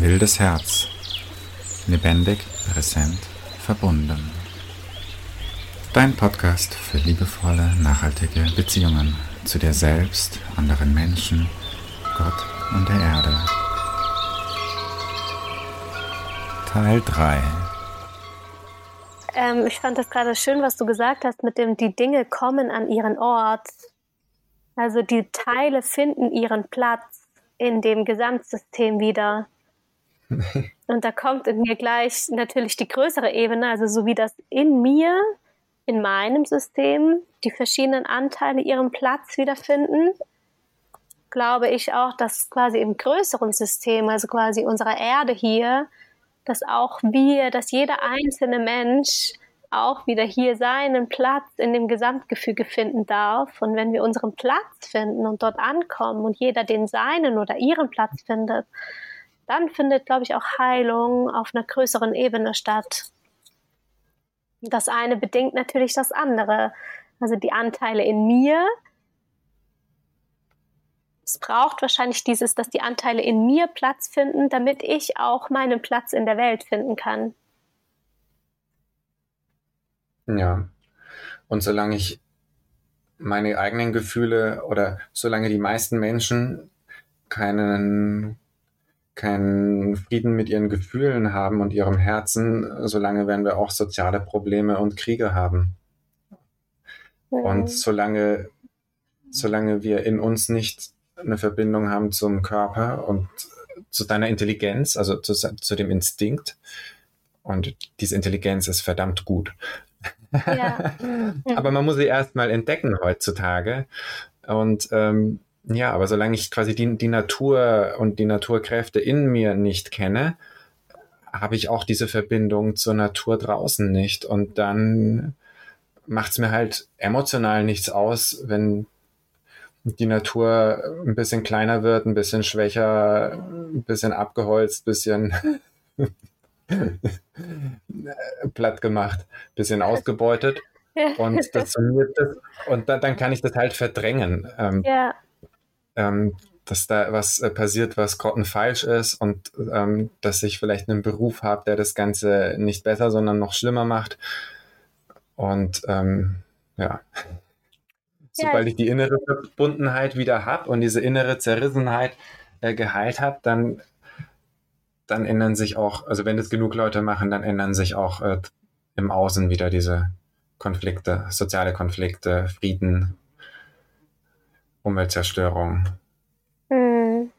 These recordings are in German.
Wildes Herz. Lebendig, präsent, verbunden. Dein Podcast für liebevolle, nachhaltige Beziehungen zu dir selbst, anderen Menschen, Gott und der Erde. Teil 3 ähm, Ich fand das gerade schön, was du gesagt hast, mit dem, die Dinge kommen an ihren Ort. Also die Teile finden ihren Platz in dem Gesamtsystem wieder. Und da kommt in mir gleich natürlich die größere Ebene, also so wie das in mir, in meinem System, die verschiedenen Anteile ihren Platz wiederfinden, glaube ich auch, dass quasi im größeren System, also quasi unserer Erde hier, dass auch wir, dass jeder einzelne Mensch auch wieder hier seinen Platz in dem Gesamtgefüge finden darf. Und wenn wir unseren Platz finden und dort ankommen und jeder den seinen oder ihren Platz findet, dann findet, glaube ich, auch Heilung auf einer größeren Ebene statt. Das eine bedingt natürlich das andere. Also die Anteile in mir. Es braucht wahrscheinlich dieses, dass die Anteile in mir Platz finden, damit ich auch meinen Platz in der Welt finden kann. Ja. Und solange ich meine eigenen Gefühle oder solange die meisten Menschen keinen keinen Frieden mit ihren Gefühlen haben und ihrem Herzen, solange werden wir auch soziale Probleme und Kriege haben. Und solange, solange wir in uns nicht eine Verbindung haben zum Körper und zu deiner Intelligenz, also zu, zu dem Instinkt, und diese Intelligenz ist verdammt gut. Ja. Aber man muss sie erstmal entdecken heutzutage. Und ähm, ja, aber solange ich quasi die, die Natur und die Naturkräfte in mir nicht kenne, habe ich auch diese Verbindung zur Natur draußen nicht. Und dann macht es mir halt emotional nichts aus, wenn die Natur ein bisschen kleiner wird, ein bisschen schwächer, ein bisschen abgeholzt, ein bisschen platt gemacht, ein bisschen ausgebeutet. Und, das, und dann, dann kann ich das halt verdrängen. Ähm, ja ähm, dass da was äh, passiert, was grottenfalsch ist und ähm, dass ich vielleicht einen Beruf habe, der das Ganze nicht besser, sondern noch schlimmer macht. Und ähm, ja, sobald ich die innere Verbundenheit wieder habe und diese innere Zerrissenheit äh, geheilt habe, dann, dann ändern sich auch, also wenn das genug Leute machen, dann ändern sich auch äh, im Außen wieder diese Konflikte, soziale Konflikte, Frieden, Umweltzerstörung. Hm.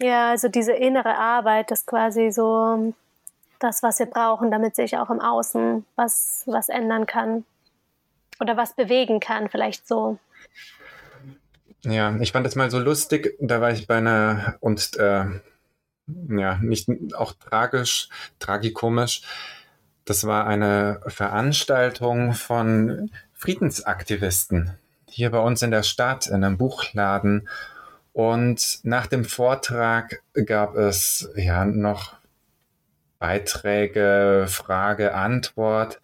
Ja, also diese innere Arbeit ist quasi so das, was wir brauchen, damit sich auch im Außen was, was ändern kann. Oder was bewegen kann, vielleicht so. Ja, ich fand das mal so lustig. Da war ich bei einer und äh, ja, nicht auch tragisch, tragikomisch. Das war eine Veranstaltung von Friedensaktivisten hier bei uns in der Stadt in einem Buchladen. Und nach dem Vortrag gab es ja noch Beiträge, Frage, Antwort.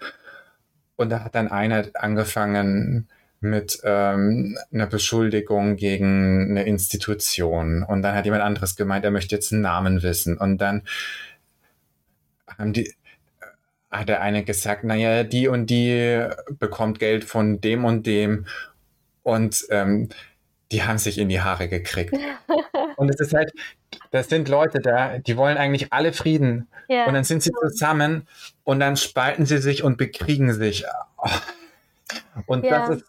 Und da hat dann einer angefangen mit ähm, einer Beschuldigung gegen eine Institution. Und dann hat jemand anderes gemeint, er möchte jetzt einen Namen wissen. Und dann haben die, hat der eine gesagt, naja, die und die bekommt Geld von dem und dem und ähm, die haben sich in die Haare gekriegt. und es ist halt, das sind Leute da, die wollen eigentlich alle Frieden. Yeah. Und dann sind sie zusammen und dann spalten sie sich und bekriegen sich. Und yeah. das, ist,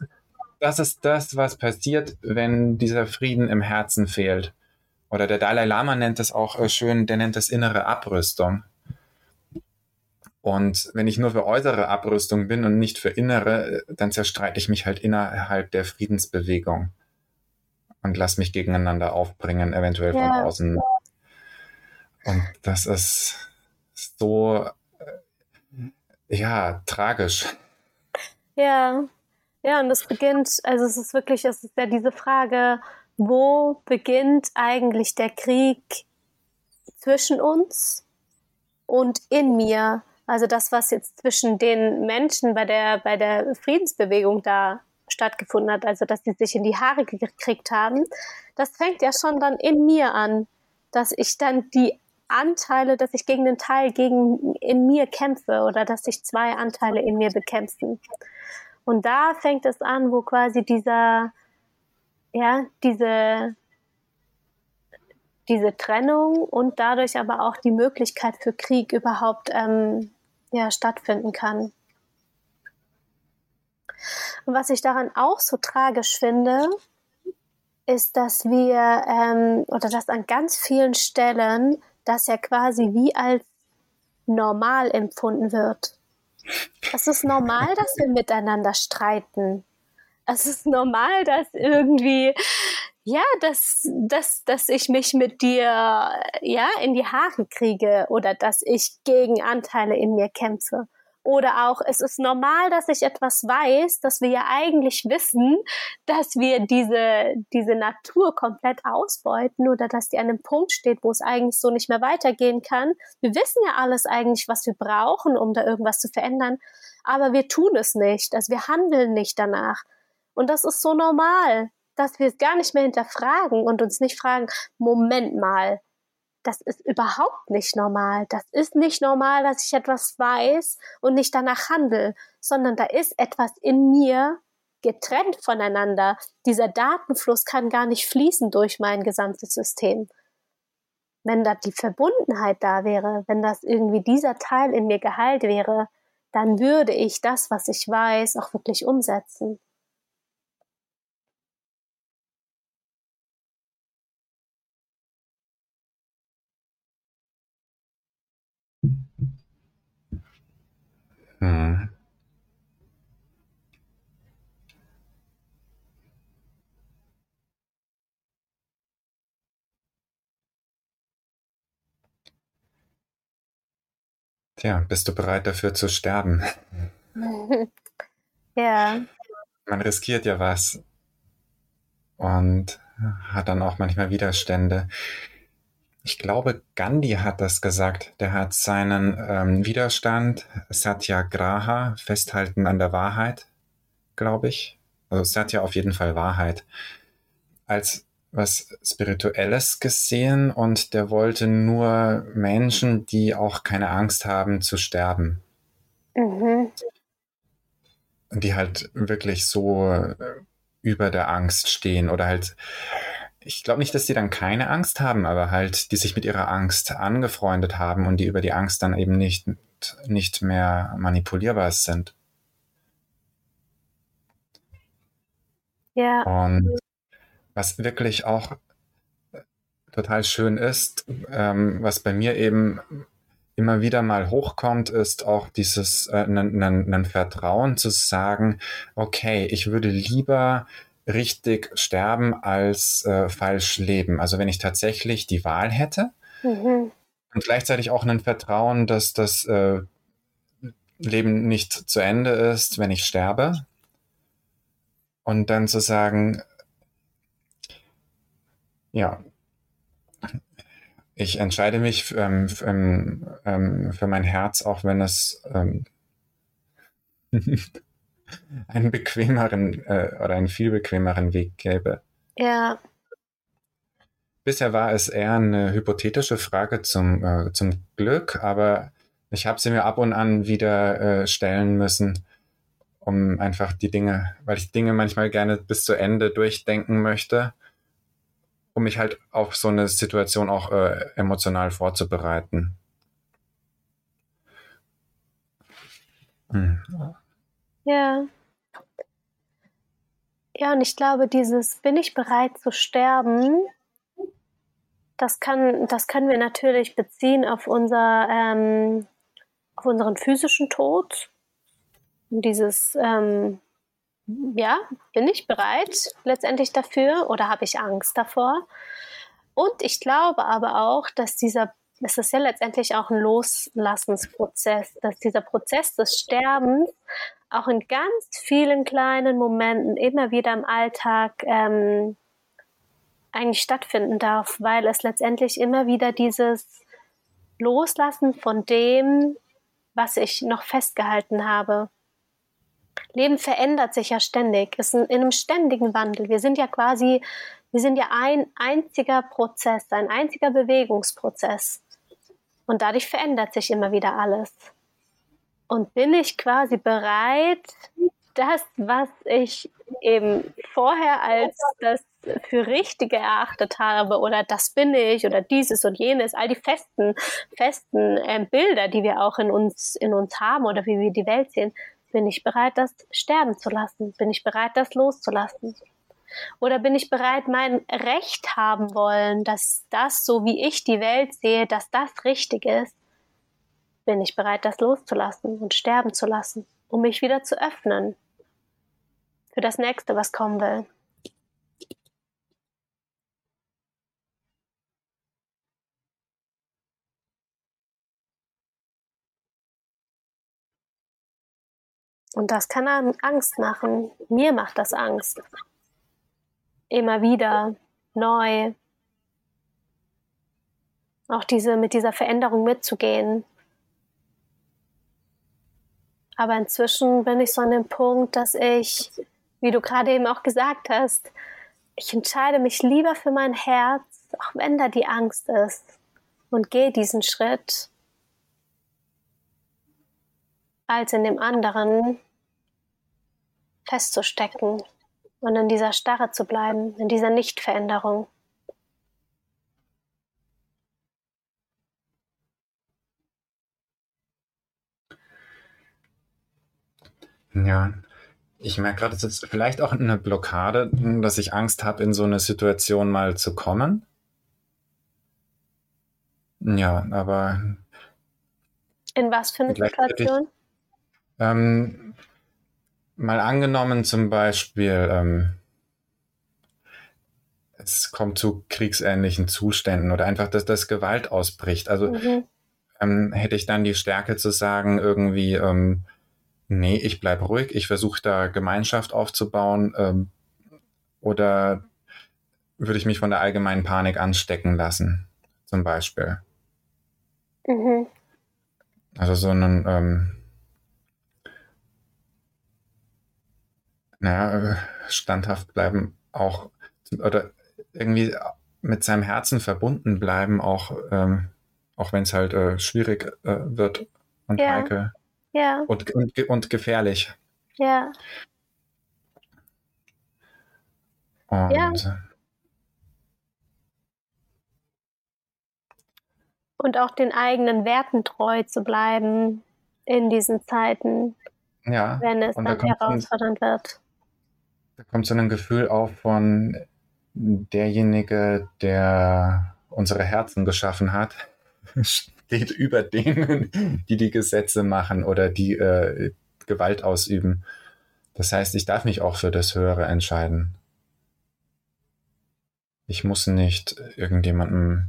das ist das, was passiert, wenn dieser Frieden im Herzen fehlt. Oder der Dalai Lama nennt es auch äh, schön, der nennt es innere Abrüstung. Und wenn ich nur für äußere Abrüstung bin und nicht für innere, dann zerstreite ich mich halt innerhalb der Friedensbewegung und lass mich gegeneinander aufbringen, eventuell ja. von außen. Und das ist so, äh, ja, tragisch. Ja, ja, und es beginnt, also es ist wirklich, es ist ja diese Frage, wo beginnt eigentlich der Krieg zwischen uns und in mir? Also das, was jetzt zwischen den Menschen bei der, bei der Friedensbewegung da stattgefunden hat, also dass die sich in die Haare gekriegt haben, das fängt ja schon dann in mir an. dass ich dann die Anteile, dass ich gegen den Teil gegen in mir kämpfe oder dass sich zwei Anteile in mir bekämpfen. Und da fängt es an, wo quasi dieser, ja, diese, diese Trennung und dadurch aber auch die Möglichkeit für Krieg überhaupt ähm, ja, stattfinden kann. Und was ich daran auch so tragisch finde, ist, dass wir ähm, oder dass an ganz vielen Stellen das ja quasi wie als normal empfunden wird. Es ist normal, dass wir miteinander streiten. Es ist normal, dass irgendwie, ja, dass, dass, dass ich mich mit dir, ja, in die Haare kriege oder dass ich gegen Anteile in mir kämpfe. Oder auch, es ist normal, dass ich etwas weiß, dass wir ja eigentlich wissen, dass wir diese, diese Natur komplett ausbeuten oder dass die an einem Punkt steht, wo es eigentlich so nicht mehr weitergehen kann. Wir wissen ja alles eigentlich, was wir brauchen, um da irgendwas zu verändern, aber wir tun es nicht. Also wir handeln nicht danach. Und das ist so normal, dass wir es gar nicht mehr hinterfragen und uns nicht fragen, Moment mal, das ist überhaupt nicht normal. Das ist nicht normal, dass ich etwas weiß und nicht danach handle, sondern da ist etwas in mir getrennt voneinander. Dieser Datenfluss kann gar nicht fließen durch mein gesamtes System. Wenn da die Verbundenheit da wäre, wenn das irgendwie dieser Teil in mir geheilt wäre, dann würde ich das, was ich weiß, auch wirklich umsetzen. Mhm. Tja, bist du bereit dafür zu sterben? ja. Man riskiert ja was und hat dann auch manchmal Widerstände. Ich glaube, Gandhi hat das gesagt. Der hat seinen ähm, Widerstand Satyagraha, Festhalten an der Wahrheit, glaube ich. Also Satya auf jeden Fall Wahrheit. Als was Spirituelles gesehen und der wollte nur Menschen, die auch keine Angst haben zu sterben. Mhm. Die halt wirklich so äh, über der Angst stehen oder halt ich glaube nicht, dass die dann keine Angst haben, aber halt, die sich mit ihrer Angst angefreundet haben und die über die Angst dann eben nicht, nicht mehr manipulierbar sind. Ja. Und was wirklich auch total schön ist, ähm, was bei mir eben immer wieder mal hochkommt, ist auch dieses äh, ein Vertrauen zu sagen, okay, ich würde lieber richtig sterben als äh, falsch leben. Also wenn ich tatsächlich die Wahl hätte mhm. und gleichzeitig auch ein Vertrauen, dass das äh, Leben nicht zu Ende ist, wenn ich sterbe. Und dann zu sagen, ja, ich entscheide mich ähm, ähm, ähm, für mein Herz, auch wenn es ähm, einen bequemeren äh, oder einen viel bequemeren Weg gäbe. Ja. Bisher war es eher eine hypothetische Frage zum, äh, zum Glück, aber ich habe sie mir ab und an wieder äh, stellen müssen, um einfach die Dinge, weil ich Dinge manchmal gerne bis zu Ende durchdenken möchte, um mich halt auf so eine Situation auch äh, emotional vorzubereiten. Hm. Ja. Ja, und ich glaube, dieses bin ich bereit zu sterben, das kann, das können wir natürlich beziehen auf unser, ähm, auf unseren physischen Tod. Und dieses, ähm, ja, bin ich bereit letztendlich dafür oder habe ich Angst davor? Und ich glaube aber auch, dass dieser, es ist ja letztendlich auch ein Loslassensprozess, dass dieser Prozess des Sterbens auch in ganz vielen kleinen Momenten immer wieder im Alltag ähm, eigentlich stattfinden darf, weil es letztendlich immer wieder dieses Loslassen von dem, was ich noch festgehalten habe. Leben verändert sich ja ständig, ist in, in einem ständigen Wandel. Wir sind ja quasi Wir sind ja ein einziger Prozess, ein einziger Bewegungsprozess. Und dadurch verändert sich immer wieder alles. Und bin ich quasi bereit, das, was ich eben vorher als das für richtig erachtet habe oder das bin ich oder dieses und jenes, all die festen, festen äh, Bilder, die wir auch in uns, in uns haben oder wie wir die Welt sehen, bin ich bereit, das sterben zu lassen? Bin ich bereit, das loszulassen? Oder bin ich bereit, mein Recht haben wollen, dass das, so wie ich die Welt sehe, dass das richtig ist? Bin ich bereit, das loszulassen und sterben zu lassen, um mich wieder zu öffnen für das nächste, was kommen will? Und das kann Angst machen. Mir macht das Angst. Immer wieder, neu. Auch diese, mit dieser Veränderung mitzugehen. Aber inzwischen bin ich so an dem Punkt, dass ich, wie du gerade eben auch gesagt hast, ich entscheide mich lieber für mein Herz, auch wenn da die Angst ist, und gehe diesen Schritt, als in dem anderen festzustecken und in dieser Starre zu bleiben, in dieser Nichtveränderung. Ja, ich merke gerade, es ist vielleicht auch eine Blockade, dass ich Angst habe, in so eine Situation mal zu kommen. Ja, aber. In was für eine Situation? Ähm, mal angenommen zum Beispiel, ähm, es kommt zu kriegsähnlichen Zuständen oder einfach, dass das Gewalt ausbricht. Also mhm. ähm, hätte ich dann die Stärke zu sagen, irgendwie, ähm, nee, ich bleib ruhig, ich versuche da Gemeinschaft aufzubauen ähm, oder würde ich mich von der allgemeinen Panik anstecken lassen, zum Beispiel. Mhm. Also so einen ähm, naja, standhaft bleiben auch oder irgendwie mit seinem Herzen verbunden bleiben, auch, ähm, auch wenn es halt äh, schwierig äh, wird und ja. heikel. Ja. Und, und, und gefährlich. Ja. Und ja. Und auch den eigenen Werten treu zu bleiben in diesen Zeiten, ja. wenn es dann herausfordernd wird. Da kommt so ein Gefühl auf von derjenige, der unsere Herzen geschaffen hat, steht über denen, die die Gesetze machen oder die äh, Gewalt ausüben. Das heißt, ich darf mich auch für das Höhere entscheiden. Ich muss nicht irgendjemandem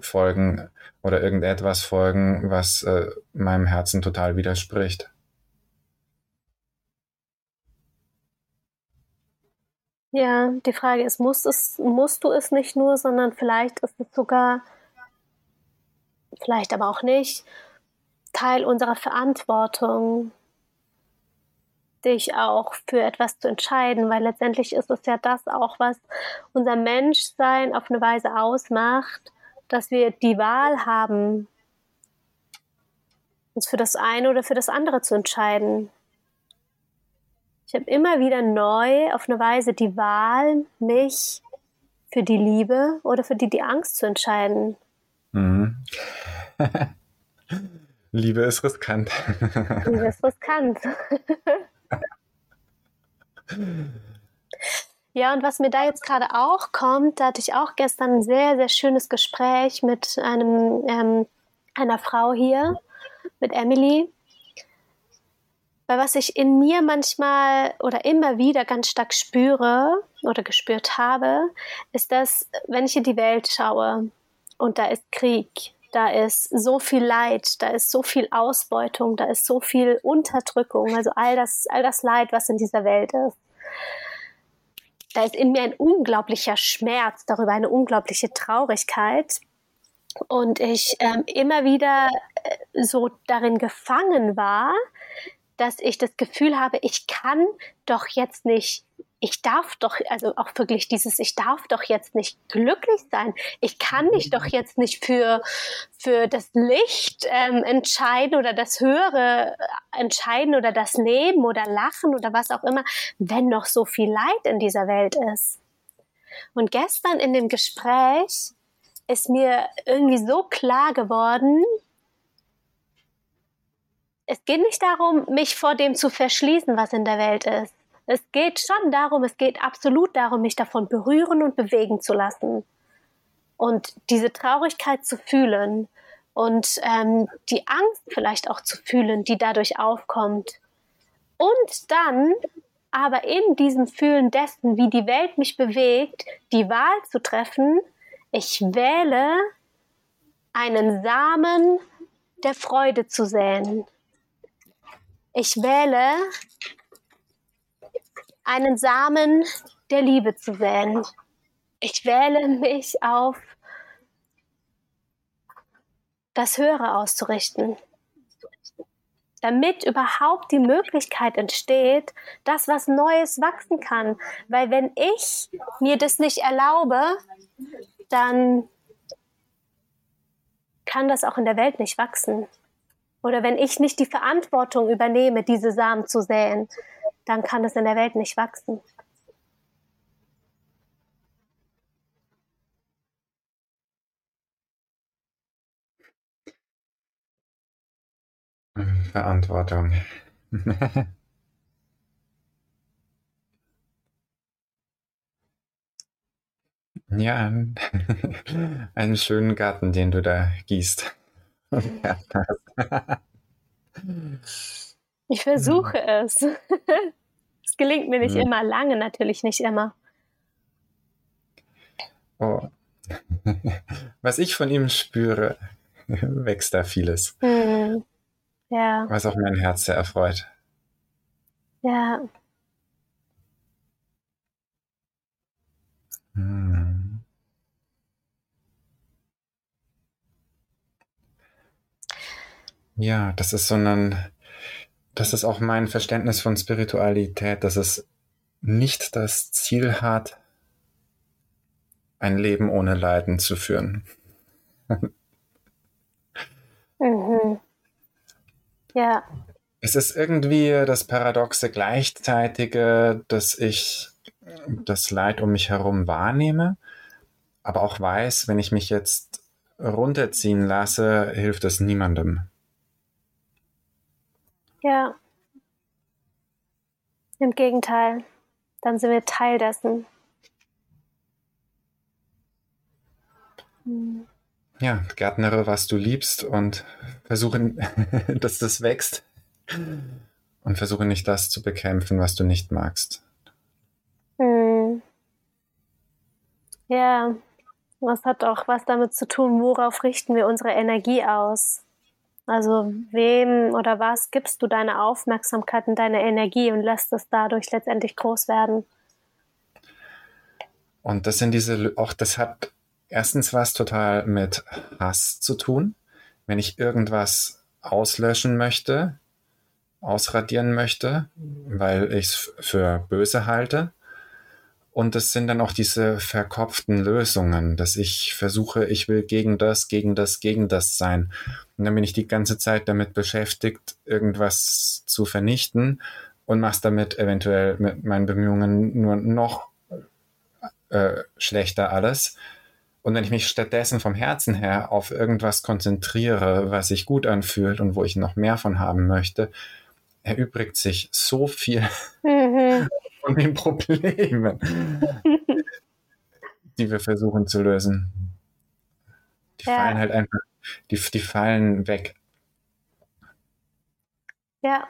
folgen oder irgendetwas folgen, was äh, meinem Herzen total widerspricht. Ja, die Frage ist, musst, es, musst du es nicht nur, sondern vielleicht ist es sogar, vielleicht aber auch nicht, Teil unserer Verantwortung, dich auch für etwas zu entscheiden, weil letztendlich ist es ja das auch, was unser Menschsein auf eine Weise ausmacht, dass wir die Wahl haben, uns für das eine oder für das andere zu entscheiden. Ich habe immer wieder neu auf eine Weise die Wahl, mich für die Liebe oder für die, die Angst zu entscheiden. Mhm. Liebe ist riskant. Liebe ist riskant. ja, und was mir da jetzt gerade auch kommt, da hatte ich auch gestern ein sehr, sehr schönes Gespräch mit einem, ähm, einer Frau hier, mit Emily. Weil was ich in mir manchmal oder immer wieder ganz stark spüre oder gespürt habe, ist, dass wenn ich in die Welt schaue und da ist Krieg, da ist so viel Leid, da ist so viel Ausbeutung, da ist so viel Unterdrückung, also all das, all das Leid, was in dieser Welt ist. Da ist in mir ein unglaublicher Schmerz darüber, eine unglaubliche Traurigkeit. Und ich ähm, immer wieder äh, so darin gefangen war, dass ich das Gefühl habe, ich kann doch jetzt nicht ich darf doch, also auch wirklich dieses, ich darf doch jetzt nicht glücklich sein. Ich kann mich doch jetzt nicht für, für das Licht ähm, entscheiden oder das Höhere entscheiden oder das Leben oder Lachen oder was auch immer, wenn noch so viel Leid in dieser Welt ist. Und gestern in dem Gespräch ist mir irgendwie so klar geworden, es geht nicht darum, mich vor dem zu verschließen, was in der Welt ist. Es geht schon darum, es geht absolut darum, mich davon berühren und bewegen zu lassen. Und diese Traurigkeit zu fühlen und ähm, die Angst vielleicht auch zu fühlen, die dadurch aufkommt. Und dann aber in diesem Fühlen dessen, wie die Welt mich bewegt, die Wahl zu treffen, ich wähle einen Samen der Freude zu säen. Ich wähle einen Samen der Liebe zu säen. Ich wähle mich auf das Höhere auszurichten, damit überhaupt die Möglichkeit entsteht, dass was Neues wachsen kann. Weil wenn ich mir das nicht erlaube, dann kann das auch in der Welt nicht wachsen. Oder wenn ich nicht die Verantwortung übernehme, diese Samen zu säen, dann kann es in der Welt nicht wachsen. Verantwortung. ja, einen schönen Garten, den du da gießt. Ich versuche mhm. es. es gelingt mir nicht mhm. immer, lange natürlich nicht immer. Oh. Was ich von ihm spüre, wächst da vieles. Mhm. Ja. Was auch mein Herz sehr erfreut. Ja. Mhm. Ja, das ist so ein das ist auch mein Verständnis von Spiritualität, dass es nicht das Ziel hat, ein Leben ohne Leiden zu führen. mhm. Ja. Es ist irgendwie das paradoxe Gleichzeitige, dass ich das Leid um mich herum wahrnehme, aber auch weiß, wenn ich mich jetzt runterziehen lasse, hilft es niemandem. Ja. Im Gegenteil, dann sind wir Teil dessen. Hm. Ja, Gärtnere, was du liebst und versuche, dass das wächst. Und versuche nicht das zu bekämpfen, was du nicht magst. Hm. Ja, das hat auch was damit zu tun, worauf richten wir unsere Energie aus. Also wem oder was gibst du deine Aufmerksamkeit und deine Energie und lässt es dadurch letztendlich groß werden? Und das sind diese, auch das hat erstens was total mit Hass zu tun. Wenn ich irgendwas auslöschen möchte, ausradieren möchte, weil ich es für böse halte, und es sind dann auch diese verkopften Lösungen, dass ich versuche, ich will gegen das, gegen das, gegen das sein. Und dann bin ich die ganze Zeit damit beschäftigt, irgendwas zu vernichten und mach's damit eventuell mit meinen Bemühungen nur noch äh, schlechter alles. Und wenn ich mich stattdessen vom Herzen her auf irgendwas konzentriere, was sich gut anfühlt und wo ich noch mehr von haben möchte, erübrigt sich so viel mhm. Von den Problemen, die wir versuchen zu lösen. Die ja. fallen halt einfach, die, die fallen weg. Ja.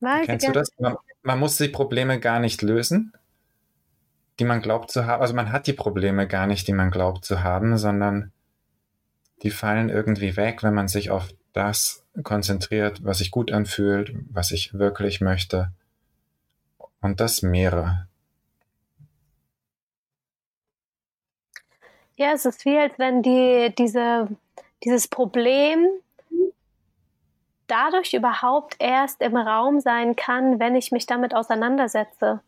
Weiß Kennst du das? Man, man muss die Probleme gar nicht lösen, die man glaubt zu haben. Also man hat die Probleme gar nicht, die man glaubt zu haben, sondern die fallen irgendwie weg, wenn man sich auf das konzentriert, was sich gut anfühlt, was ich wirklich möchte. Und das mehrere. Ja, es ist wie, als wenn die, diese, dieses Problem dadurch überhaupt erst im Raum sein kann, wenn ich mich damit auseinandersetze.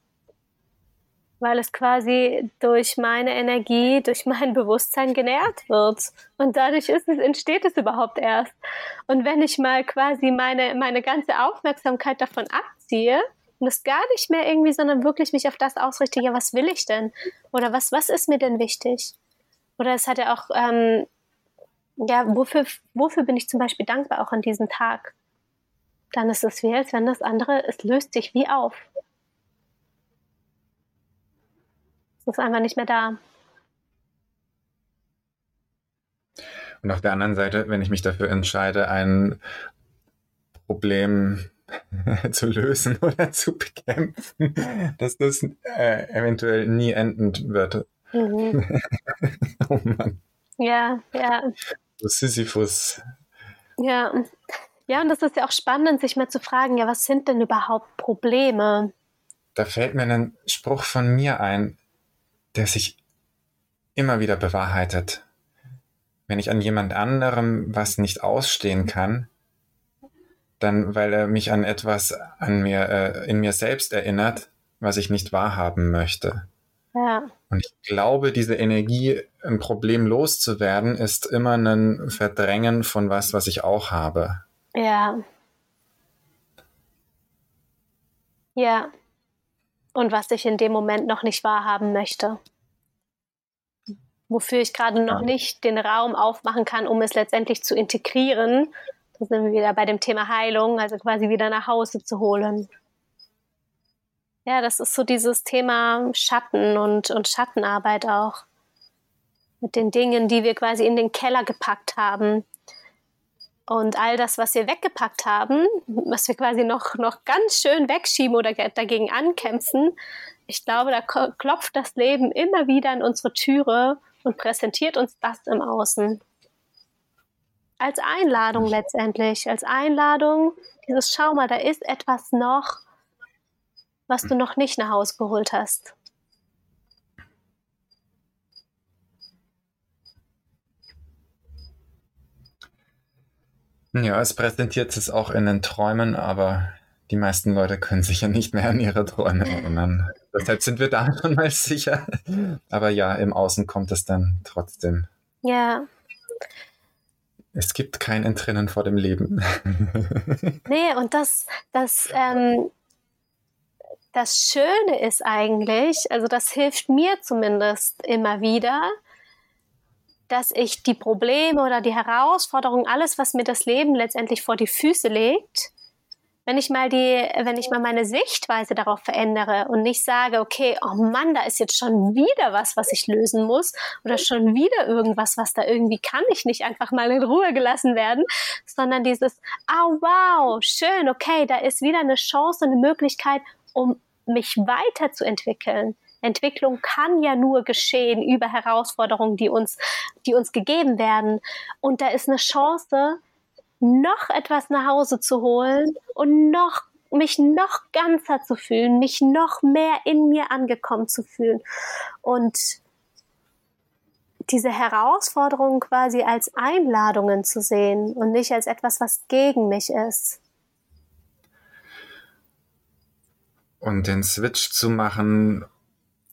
weil es quasi durch meine Energie, durch mein Bewusstsein genährt wird. Und dadurch es, entsteht es überhaupt erst. Und wenn ich mal quasi meine, meine ganze Aufmerksamkeit davon abziehe und es gar nicht mehr irgendwie, sondern wirklich mich auf das ausrichte, ja, was will ich denn? Oder was, was ist mir denn wichtig? Oder es hat ja auch, ähm, ja, wofür, wofür bin ich zum Beispiel dankbar auch an diesem Tag? Dann ist es wie, als wenn das andere, es löst sich wie auf. ist einfach nicht mehr da. Und auf der anderen Seite, wenn ich mich dafür entscheide, ein Problem zu lösen oder zu bekämpfen, dass das äh, eventuell nie enden wird. Mhm. oh Mann. Ja, ja. So Sisyphus. Ja. Ja, und das ist ja auch spannend, sich mal zu fragen, ja, was sind denn überhaupt Probleme? Da fällt mir ein Spruch von mir ein der sich immer wieder bewahrheitet. Wenn ich an jemand anderem was nicht ausstehen kann, dann weil er mich an etwas an mir äh, in mir selbst erinnert, was ich nicht wahrhaben möchte. Ja. Und ich glaube, diese Energie, ein Problem loszuwerden, ist immer ein Verdrängen von was, was ich auch habe. Ja. Ja und was ich in dem Moment noch nicht wahrhaben möchte. Wofür ich gerade noch nicht den Raum aufmachen kann, um es letztendlich zu integrieren. Da sind wir wieder bei dem Thema Heilung, also quasi wieder nach Hause zu holen. Ja, das ist so dieses Thema Schatten und, und Schattenarbeit auch. Mit den Dingen, die wir quasi in den Keller gepackt haben, und all das, was wir weggepackt haben, was wir quasi noch, noch ganz schön wegschieben oder dagegen ankämpfen, ich glaube, da klopft das Leben immer wieder an unsere Türe und präsentiert uns das im Außen. Als Einladung letztendlich, als Einladung, dieses Schau mal, da ist etwas noch, was du noch nicht nach Hause geholt hast. Ja, es präsentiert es auch in den Träumen, aber die meisten Leute können sich ja nicht mehr an ihre Träume erinnern. Deshalb sind wir da schon mal sicher. Aber ja, im Außen kommt es dann trotzdem. Ja. Es gibt kein Entrinnen vor dem Leben. nee, und das, das, ähm, das Schöne ist eigentlich, also das hilft mir zumindest immer wieder, dass ich die Probleme oder die Herausforderungen, alles, was mir das Leben letztendlich vor die Füße legt, wenn ich mal die, wenn ich mal meine Sichtweise darauf verändere und nicht sage, okay, oh Mann, da ist jetzt schon wieder was, was ich lösen muss oder schon wieder irgendwas, was da irgendwie kann ich nicht einfach mal in Ruhe gelassen werden, sondern dieses, ah oh, wow, schön, okay, da ist wieder eine Chance, eine Möglichkeit, um mich weiterzuentwickeln. Entwicklung kann ja nur geschehen über Herausforderungen, die uns, die uns gegeben werden. Und da ist eine Chance, noch etwas nach Hause zu holen und noch mich noch ganzer zu fühlen, mich noch mehr in mir angekommen zu fühlen und diese Herausforderungen quasi als Einladungen zu sehen und nicht als etwas, was gegen mich ist. Und den Switch zu machen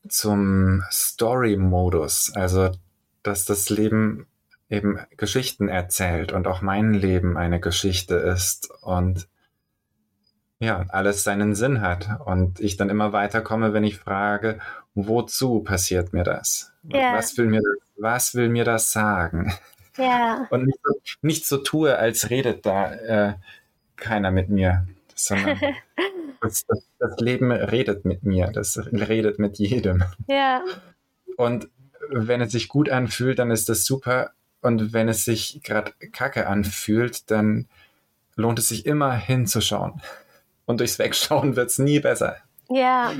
zum Story-Modus, also dass das Leben eben Geschichten erzählt und auch mein Leben eine Geschichte ist und ja, alles seinen Sinn hat und ich dann immer weiterkomme, wenn ich frage, wozu passiert mir das? Yeah. Was will mir das, was will mir das sagen? Yeah. Und nicht so, nicht so tue, als redet da äh, keiner mit mir, sondern das, das, das, Leben redet mit mir, das redet mit jedem. Ja. Und wenn es sich gut anfühlt, dann ist das super. Und wenn es sich gerade kacke anfühlt, dann lohnt es sich immer hinzuschauen. Und durchs Wegschauen wird es nie besser. Ja,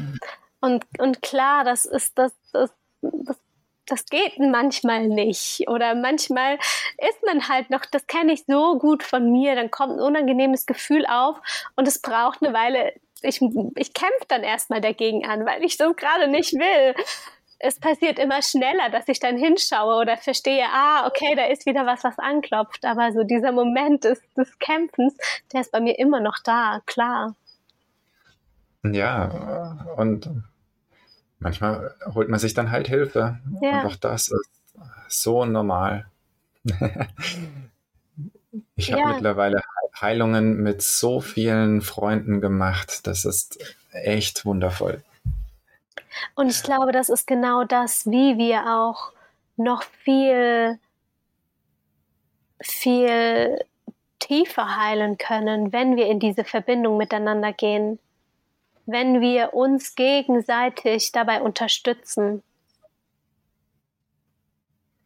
und, und klar, das ist das, das, das, das geht manchmal nicht. Oder manchmal ist man halt noch, das kenne ich so gut von mir, dann kommt ein unangenehmes Gefühl auf und es braucht eine Weile. Ich, ich kämpfe dann erstmal dagegen an, weil ich das gerade nicht will es passiert immer schneller, dass ich dann hinschaue oder verstehe, ah, okay, da ist wieder was, was anklopft. Aber so dieser Moment des, des Kämpfens, der ist bei mir immer noch da, klar. Ja, und manchmal holt man sich dann halt Hilfe. Ja. Und auch das ist so normal. ich habe ja. mittlerweile Heilungen mit so vielen Freunden gemacht. Das ist echt wundervoll. Und ich glaube, das ist genau das, wie wir auch noch viel, viel tiefer heilen können, wenn wir in diese Verbindung miteinander gehen, wenn wir uns gegenseitig dabei unterstützen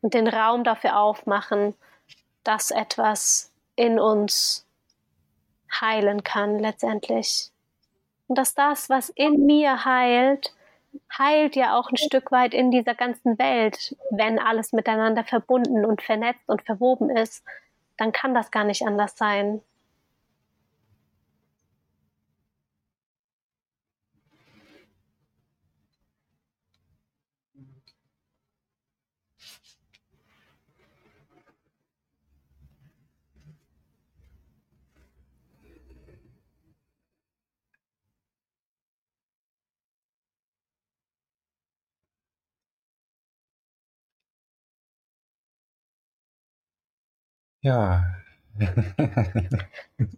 und den Raum dafür aufmachen, dass etwas in uns heilen kann letztendlich. Und dass das, was in mir heilt, heilt ja auch ein Stück weit in dieser ganzen Welt, wenn alles miteinander verbunden und vernetzt und verwoben ist, dann kann das gar nicht anders sein. Ja.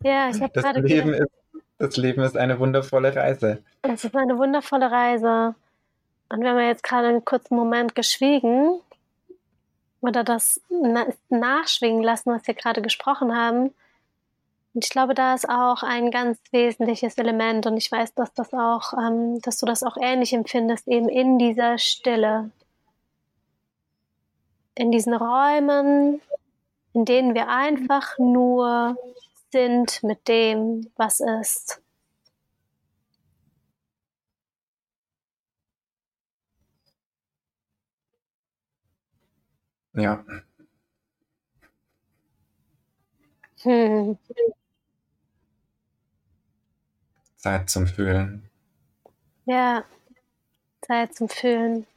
Ja, ich habe Das gerade Leben ist, das Leben ist eine wundervolle Reise. es ist eine wundervolle Reise. Und wir haben ja jetzt gerade einen kurzen Moment geschwiegen oder das na nachschwingen lassen, was wir gerade gesprochen haben. Und ich glaube, da ist auch ein ganz wesentliches Element und ich weiß, dass das auch, ähm, dass du das auch ähnlich empfindest, eben in dieser Stille. In diesen Räumen, in denen wir einfach nur sind mit dem, was ist. Ja. Hm. Zeit zum Fühlen. Ja, Zeit zum Fühlen.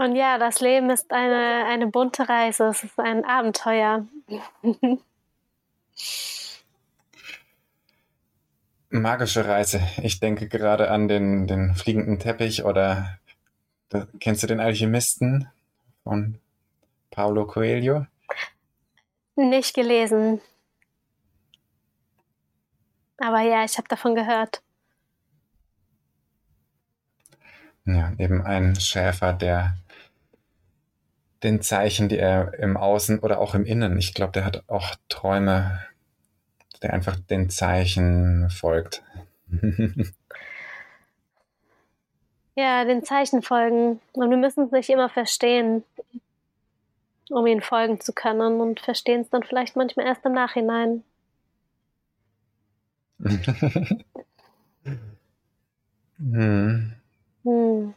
Und ja, das Leben ist eine, eine bunte Reise, es ist ein Abenteuer. Magische Reise. Ich denke gerade an den, den fliegenden Teppich oder da, kennst du den Alchemisten von Paulo Coelho? Nicht gelesen. Aber ja, ich habe davon gehört. Ja, eben ein Schäfer, der den Zeichen, die er im Außen oder auch im Innen, ich glaube, der hat auch Träume, der einfach den Zeichen folgt. ja, den Zeichen folgen. Und wir müssen es nicht immer verstehen, um ihnen folgen zu können und verstehen es dann vielleicht manchmal erst im Nachhinein. hm. Hm.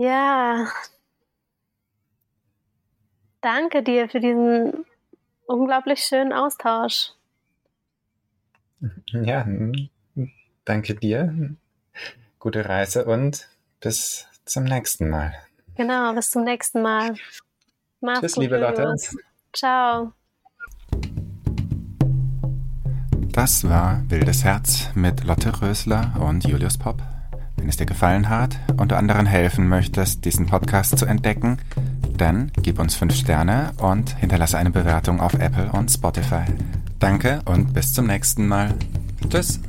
Ja. Danke dir für diesen unglaublich schönen Austausch. Ja, danke dir. Gute Reise und bis zum nächsten Mal. Genau, bis zum nächsten Mal. Mach's Tschüss, gut, liebe Lotte. Ciao. Das war Wildes Herz mit Lotte Rösler und Julius Popp. Wenn es dir gefallen hat und du anderen helfen möchtest, diesen Podcast zu entdecken, dann gib uns 5 Sterne und hinterlasse eine Bewertung auf Apple und Spotify. Danke und bis zum nächsten Mal. Tschüss.